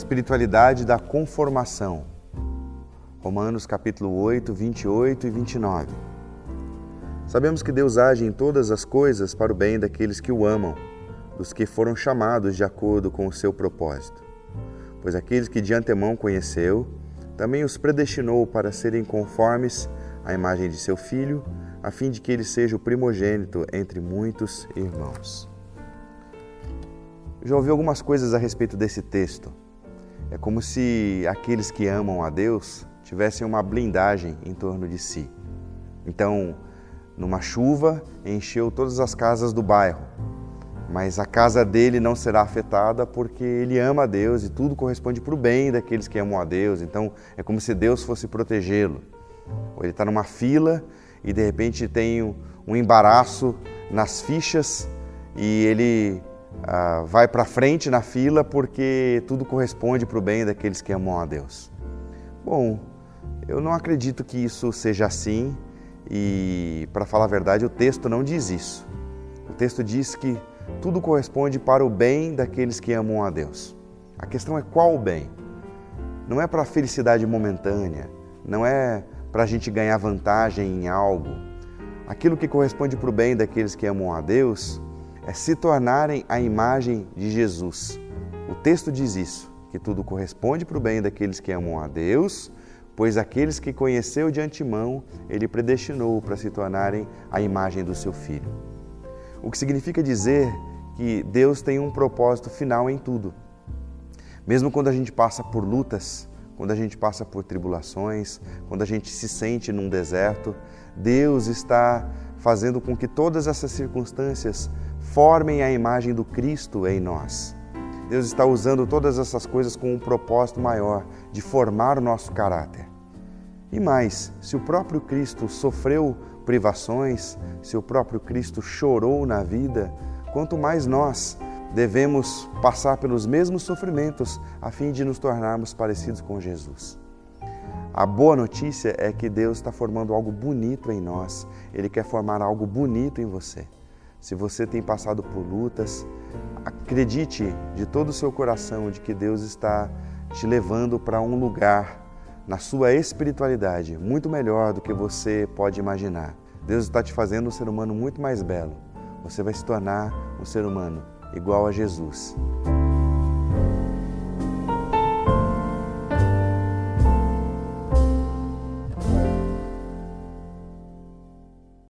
Espiritualidade da conformação. Romanos capítulo 8, 28 e 29. Sabemos que Deus age em todas as coisas para o bem daqueles que o amam, dos que foram chamados de acordo com o seu propósito. Pois aqueles que de antemão conheceu, também os predestinou para serem conformes à imagem de seu filho, a fim de que ele seja o primogênito entre muitos irmãos. Já ouvi algumas coisas a respeito desse texto. É como se aqueles que amam a Deus tivessem uma blindagem em torno de si. Então, numa chuva, encheu todas as casas do bairro, mas a casa dele não será afetada porque ele ama a Deus e tudo corresponde para o bem daqueles que amam a Deus. Então, é como se Deus fosse protegê-lo. Ou ele está numa fila e de repente tem um embaraço nas fichas e ele ah, vai para frente na fila porque tudo corresponde para o bem daqueles que amam a Deus. Bom, eu não acredito que isso seja assim e, para falar a verdade, o texto não diz isso. O texto diz que tudo corresponde para o bem daqueles que amam a Deus. A questão é qual o bem? Não é para a felicidade momentânea, não é para a gente ganhar vantagem em algo. Aquilo que corresponde para o bem daqueles que amam a Deus é se tornarem a imagem de Jesus. O texto diz isso, que tudo corresponde para o bem daqueles que amam a Deus, pois aqueles que conheceu de antemão, ele predestinou para se tornarem a imagem do seu filho. O que significa dizer que Deus tem um propósito final em tudo. Mesmo quando a gente passa por lutas, quando a gente passa por tribulações, quando a gente se sente num deserto, Deus está fazendo com que todas essas circunstâncias formem a imagem do Cristo em nós. Deus está usando todas essas coisas com um propósito maior, de formar o nosso caráter. E mais, se o próprio Cristo sofreu privações, se o próprio Cristo chorou na vida, quanto mais nós devemos passar pelos mesmos sofrimentos a fim de nos tornarmos parecidos com Jesus. A boa notícia é que Deus está formando algo bonito em nós, Ele quer formar algo bonito em você. Se você tem passado por lutas, acredite de todo o seu coração de que Deus está te levando para um lugar na sua espiritualidade muito melhor do que você pode imaginar. Deus está te fazendo um ser humano muito mais belo. Você vai se tornar um ser humano igual a Jesus.